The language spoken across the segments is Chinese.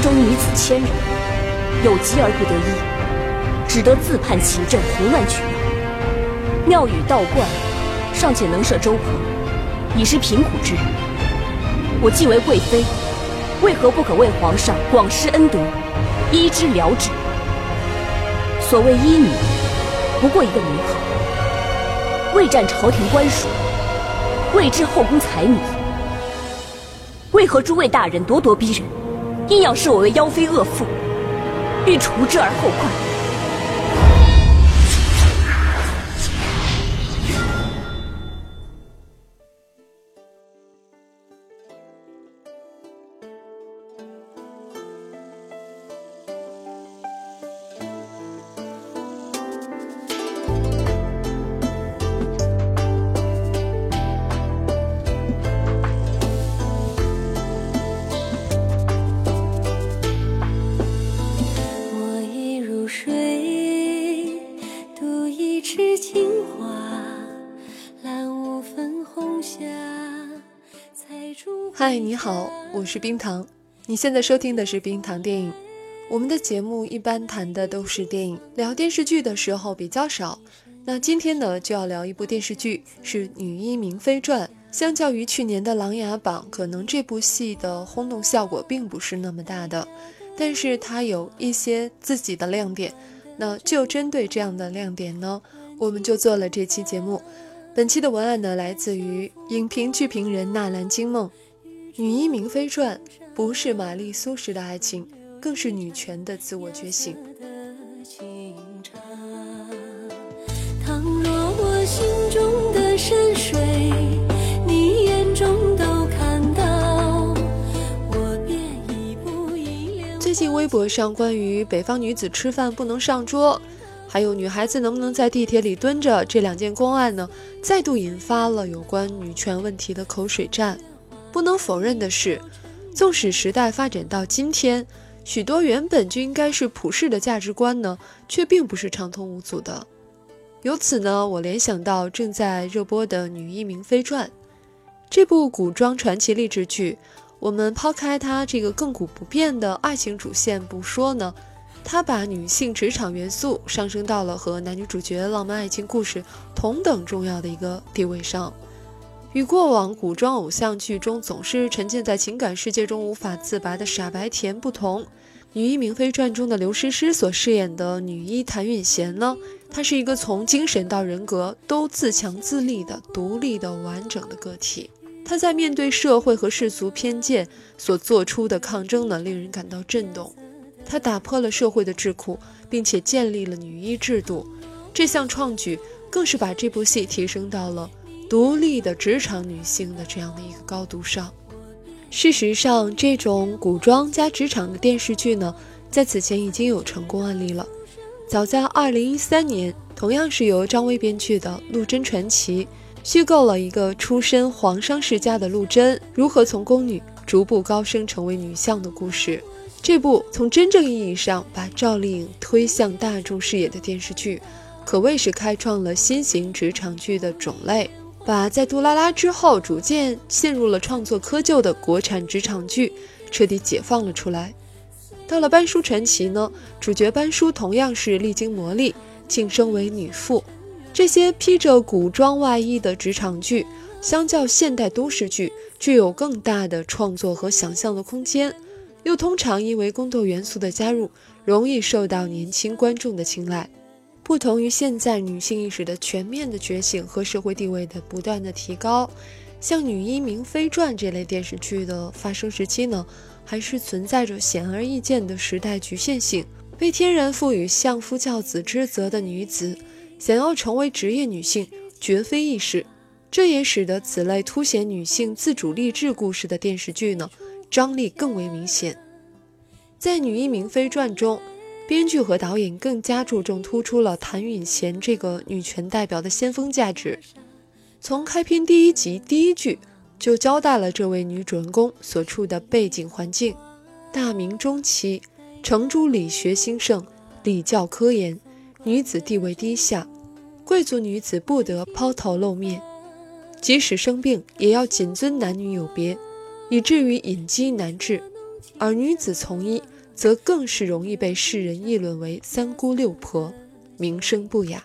宫中女子千人，有疾而不得医，只得自判行阵，胡乱取闹。庙宇道观尚且能设粥棚，已是贫苦之人。我既为贵妃，为何不可为皇上广施恩德，医之疗之？所谓医女，不过一个名号，未占朝廷官署，未知后宫才女。为何诸位大人咄咄逼人，硬要视我为妖妃恶妇，欲除之而后快？嗨，你好，我是冰糖。你现在收听的是冰糖电影。我们的节目一般谈的都是电影，聊电视剧的时候比较少。那今天呢，就要聊一部电视剧，是《女医明妃传》。相较于去年的《琅琊榜》，可能这部戏的轰动效果并不是那么大的，但是它有一些自己的亮点。那就针对这样的亮点呢，我们就做了这期节目。本期的文案呢，来自于影评剧评人纳兰金梦。《女医明妃传》不是玛丽苏式的爱情，更是女权的自我觉醒。最近微博上关于北方女子吃饭不能上桌，还有女孩子能不能在地铁里蹲着这两件公案呢，再度引发了有关女权问题的口水战。不能否认的是，纵使时代发展到今天，许多原本就应该是普世的价值观呢，却并不是畅通无阻的。由此呢，我联想到正在热播的《女医明妃传》这部古装传奇励志剧。我们抛开它这个亘古不变的爱情主线不说呢，它把女性职场元素上升到了和男女主角浪漫爱情故事同等重要的一个地位上。与过往古装偶像剧中总是沉浸在情感世界中无法自拔的傻白甜不同，《女医明妃传》中的刘诗诗所饰演的女医谭允贤呢，她是一个从精神到人格都自强自立的独立的完整的个体。她在面对社会和世俗偏见所做出的抗争呢，令人感到震动。她打破了社会的桎梏，并且建立了女医制度，这项创举更是把这部戏提升到了。独立的职场女性的这样的一个高度上，事实上，这种古装加职场的电视剧呢，在此前已经有成功案例了。早在二零一三年，同样是由张薇编剧的《陆贞传奇》，虚构了一个出身皇商世家的陆贞如何从宫女逐步高升成为女相的故事。这部从真正意义上把赵丽颖推向大众视野的电视剧，可谓是开创了新型职场剧的种类。把在杜拉拉之后逐渐陷入了创作窠臼的国产职场剧彻底解放了出来。到了《班淑传奇》呢，主角班淑同样是历经磨砺晋升为女妇。这些披着古装外衣的职场剧，相较现代都市剧，具有更大的创作和想象的空间，又通常因为宫斗元素的加入，容易受到年轻观众的青睐。不同于现在女性意识的全面的觉醒和社会地位的不断的提高，像《女医明妃传》这类电视剧的发生时期呢，还是存在着显而易见的时代局限性。被天然赋予相夫教子之责的女子，想要成为职业女性绝非易事。这也使得此类凸显女性自主励志故事的电视剧呢，张力更为明显。在《女医明妃传》中。编剧和导演更加注重突出了谭允贤这个女权代表的先锋价值。从开篇第一集第一句就交代了这位女主人公所处的背景环境：大明中期，程朱理学兴盛，礼教科严，女子地位低下，贵族女子不得抛头露面，即使生病也要谨遵男女有别，以至于隐疾难治。而女子从医则更是容易被世人议论为三姑六婆，名声不雅。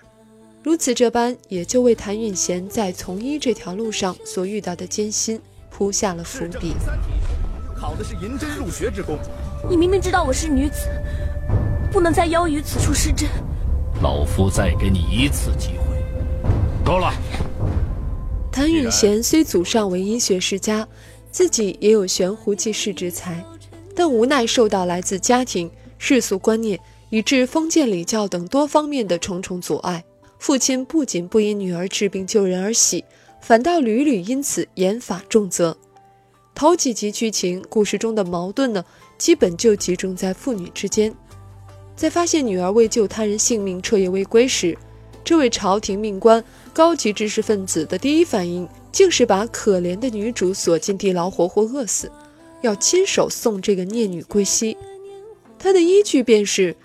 如此这般，也就为谭允贤在从医这条路上所遇到的艰辛铺下了伏笔。考的是银针入学之功。你明明知道我是女子，不能在腰于此处施针。老夫再给你一次机会，够了。谭允贤虽祖上为医学世家，自己也有悬壶济世之才，但无奈受到来自家庭、世俗观念以致封建礼教等多方面的重重阻碍。父亲不仅不因女儿治病救人而喜，反倒屡屡因此严法重责。头几集剧情，故事中的矛盾呢，基本就集中在父女之间。在发现女儿为救他人性命彻夜未归时，这位朝廷命官、高级知识分子的第一反应，竟是把可怜的女主锁进地牢，活活饿死，要亲手送这个孽女归西。他的依据便是，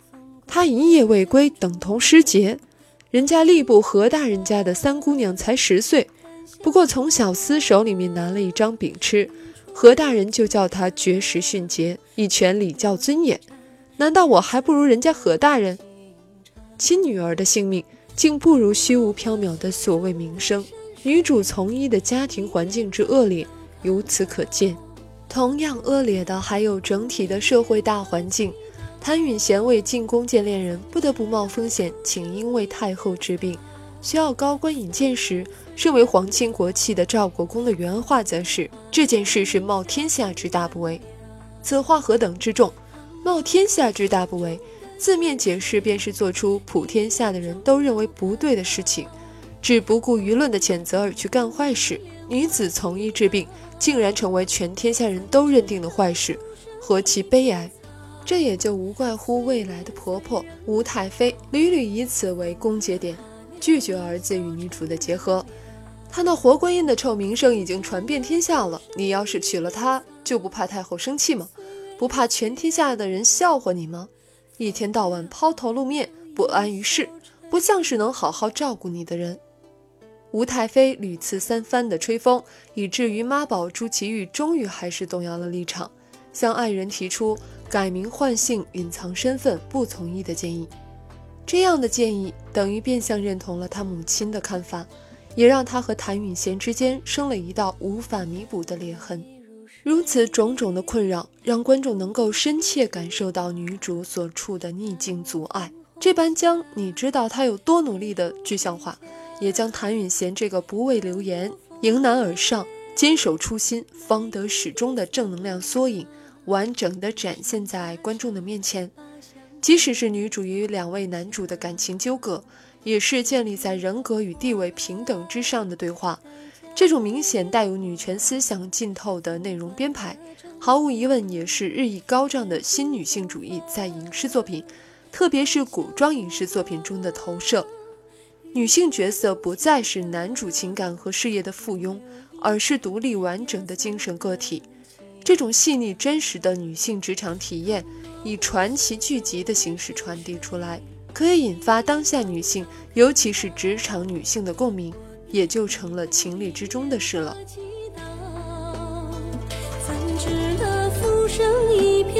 她一夜未归，等同失节。人家吏部何大人家的三姑娘才十岁，不过从小厮手里面拿了一张饼吃，何大人就叫她绝食殉节，以全礼教尊严。难道我还不如人家何大人？亲女儿的性命竟不如虚无缥缈的所谓名声。女主从医的家庭环境之恶劣，由此可见。同样恶劣的还有整体的社会大环境。谭允贤为进宫见恋人，不得不冒风险请缨为太后治病，需要高官引荐时，身为皇亲国戚的赵国公的原话则是：“这件事是冒天下之大不韪。”此话何等之重！冒天下之大不韪，字面解释便是做出普天下的人都认为不对的事情，只不顾舆论的谴责而去干坏事。女子从医治病，竟然成为全天下人都认定的坏事，何其悲哀！这也就无怪乎未来的婆婆吴太妃屡屡以此为攻节点，拒绝儿子与女主的结合。她那活观音的臭名声已经传遍天下了，你要是娶了她，就不怕太后生气吗？不怕全天下的人笑话你吗？一天到晚抛头露面，不安于世，不像是能好好照顾你的人。吴太妃屡次三番的吹风，以至于妈宝朱祁钰终于还是动摇了立场，向爱人提出改名换姓、隐藏身份、不从意的建议。这样的建议等于变相认同了他母亲的看法，也让他和谭允贤之间生了一道无法弥补的裂痕。如此种种的困扰，让观众能够深切感受到女主所处的逆境阻碍。这般将你知道她有多努力的具象化，也将谭允贤这个不畏流言、迎难而上、坚守初心、方得始终的正能量缩影，完整的展现在观众的面前。即使是女主与两位男主的感情纠葛，也是建立在人格与地位平等之上的对话。这种明显带有女权思想浸透的内容编排，毫无疑问也是日益高涨的新女性主义在影视作品，特别是古装影视作品中的投射。女性角色不再是男主情感和事业的附庸，而是独立完整的精神个体。这种细腻真实的女性职场体验，以传奇剧集的形式传递出来，可以引发当下女性，尤其是职场女性的共鸣。也就成了情理之中的事了。怎知那浮生一片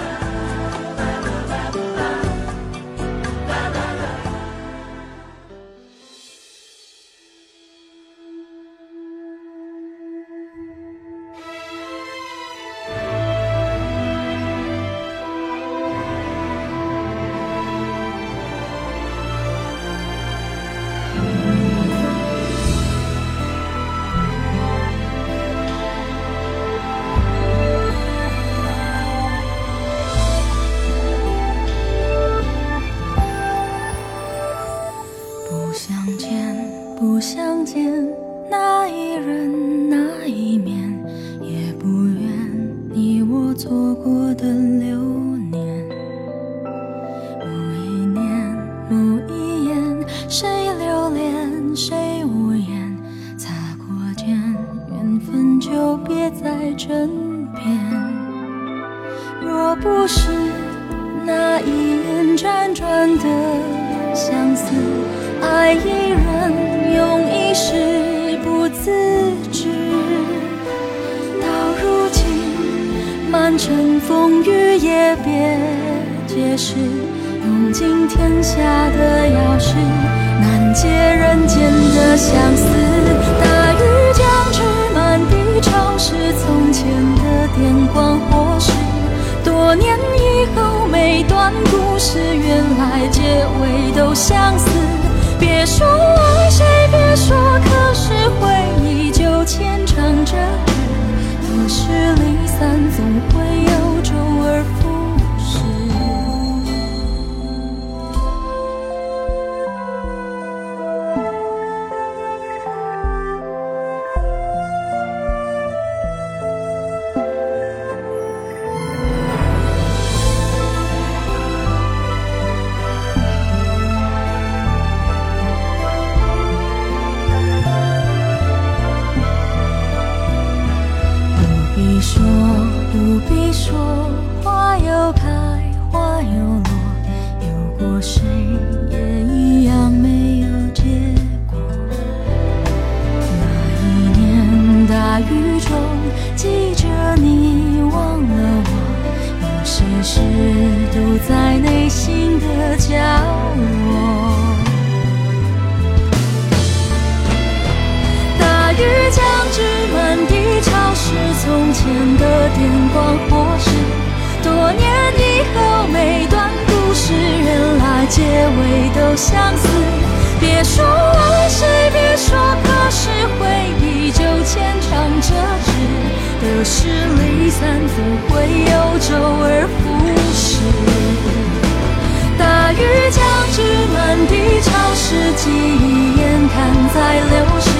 爱一人用一世不自知。到如今，满城风雨也别解释，用尽天下的钥匙，难解人间的相思。大雨将至，满地潮湿，从前的电光火石。多年以后，每段故事原来结尾都相似。别说爱谁，别说，可是回忆就牵肠着日。得失离散，总会有周而结尾都相似。别说爱谁，别说，可是回忆就牵肠着日。得失离散，总会有周而复始。大雨将至，满地潮湿，记忆眼看在流失